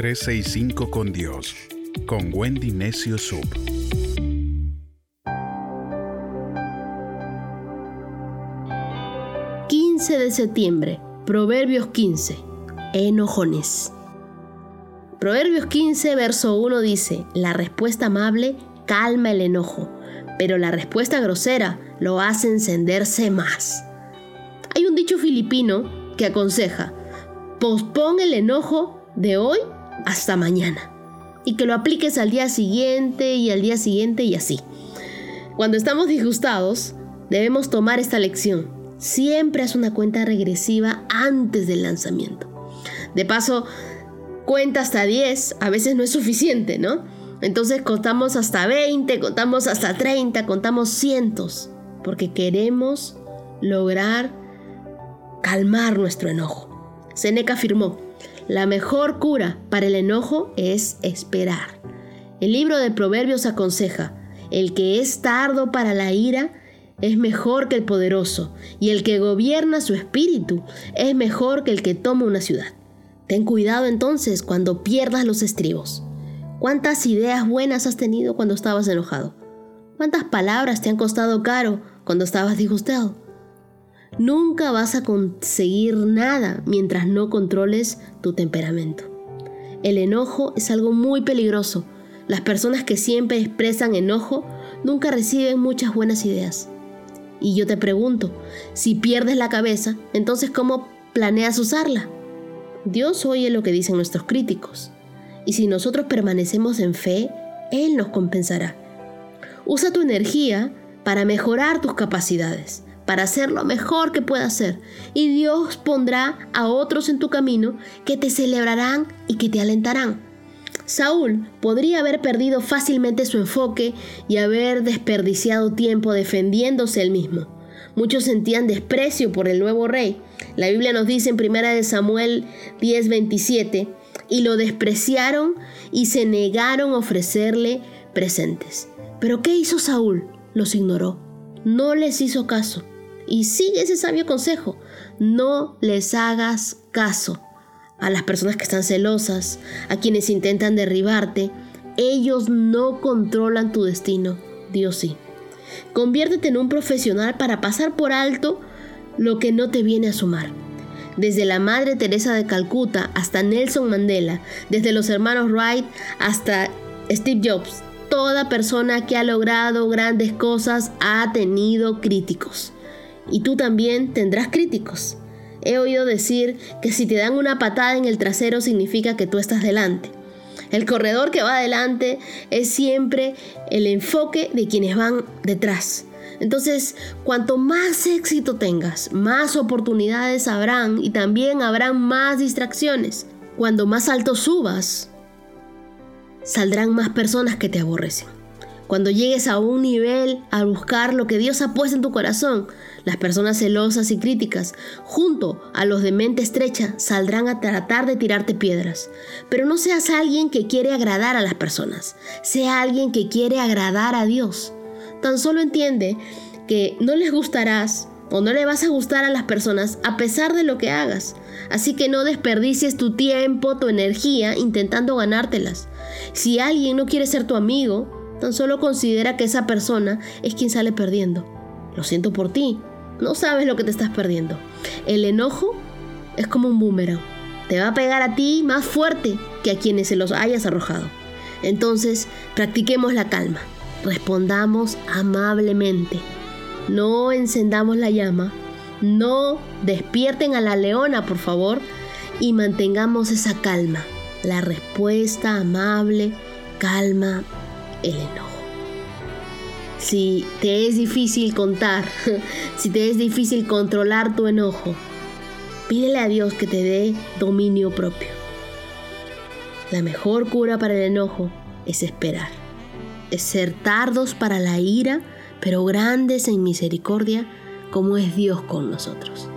365 con Dios, con Wendy Necio Sub. de septiembre, Proverbios 15, enojones. Proverbios 15, verso 1 dice, la respuesta amable calma el enojo, pero la respuesta grosera lo hace encenderse más. Hay un dicho filipino que aconseja, pospon el enojo de hoy hasta mañana y que lo apliques al día siguiente y al día siguiente y así. Cuando estamos disgustados, debemos tomar esta lección Siempre haz una cuenta regresiva antes del lanzamiento. De paso, cuenta hasta 10, a veces no es suficiente, ¿no? Entonces contamos hasta 20, contamos hasta 30, contamos cientos, porque queremos lograr calmar nuestro enojo. Seneca afirmó, la mejor cura para el enojo es esperar. El libro de Proverbios aconseja, el que es tardo para la ira es mejor que el poderoso, y el que gobierna su espíritu es mejor que el que toma una ciudad. Ten cuidado entonces cuando pierdas los estribos. ¿Cuántas ideas buenas has tenido cuando estabas enojado? ¿Cuántas palabras te han costado caro cuando estabas disgustado? Nunca vas a conseguir nada mientras no controles tu temperamento. El enojo es algo muy peligroso. Las personas que siempre expresan enojo nunca reciben muchas buenas ideas. Y yo te pregunto, si pierdes la cabeza, entonces ¿cómo planeas usarla? Dios oye lo que dicen nuestros críticos. Y si nosotros permanecemos en fe, Él nos compensará. Usa tu energía para mejorar tus capacidades, para hacer lo mejor que puedas hacer. Y Dios pondrá a otros en tu camino que te celebrarán y que te alentarán. Saúl podría haber perdido fácilmente su enfoque y haber desperdiciado tiempo defendiéndose él mismo. Muchos sentían desprecio por el nuevo rey. La Biblia nos dice en 1 Samuel 10:27, y lo despreciaron y se negaron a ofrecerle presentes. Pero ¿qué hizo Saúl? Los ignoró. No les hizo caso. Y sigue ese sabio consejo. No les hagas caso a las personas que están celosas, a quienes intentan derribarte. Ellos no controlan tu destino, Dios sí. Conviértete en un profesional para pasar por alto lo que no te viene a sumar. Desde la Madre Teresa de Calcuta hasta Nelson Mandela, desde los hermanos Wright hasta Steve Jobs, toda persona que ha logrado grandes cosas ha tenido críticos. Y tú también tendrás críticos. He oído decir que si te dan una patada en el trasero significa que tú estás delante. El corredor que va adelante es siempre el enfoque de quienes van detrás. Entonces, cuanto más éxito tengas, más oportunidades habrán y también habrán más distracciones. Cuando más alto subas, saldrán más personas que te aborrecen. Cuando llegues a un nivel a buscar lo que Dios ha puesto en tu corazón, las personas celosas y críticas, junto a los de mente estrecha, saldrán a tratar de tirarte piedras. Pero no seas alguien que quiere agradar a las personas, sea alguien que quiere agradar a Dios. Tan solo entiende que no les gustarás o no le vas a gustar a las personas a pesar de lo que hagas. Así que no desperdicies tu tiempo, tu energía intentando ganártelas. Si alguien no quiere ser tu amigo, Tan solo considera que esa persona es quien sale perdiendo. Lo siento por ti. No sabes lo que te estás perdiendo. El enojo es como un boomerang. Te va a pegar a ti más fuerte que a quienes se los hayas arrojado. Entonces, practiquemos la calma. Respondamos amablemente. No encendamos la llama. No despierten a la leona, por favor. Y mantengamos esa calma. La respuesta amable, calma el enojo. Si te es difícil contar, si te es difícil controlar tu enojo, pídele a Dios que te dé dominio propio. La mejor cura para el enojo es esperar. Es ser tardos para la ira, pero grandes en misericordia, como es Dios con nosotros.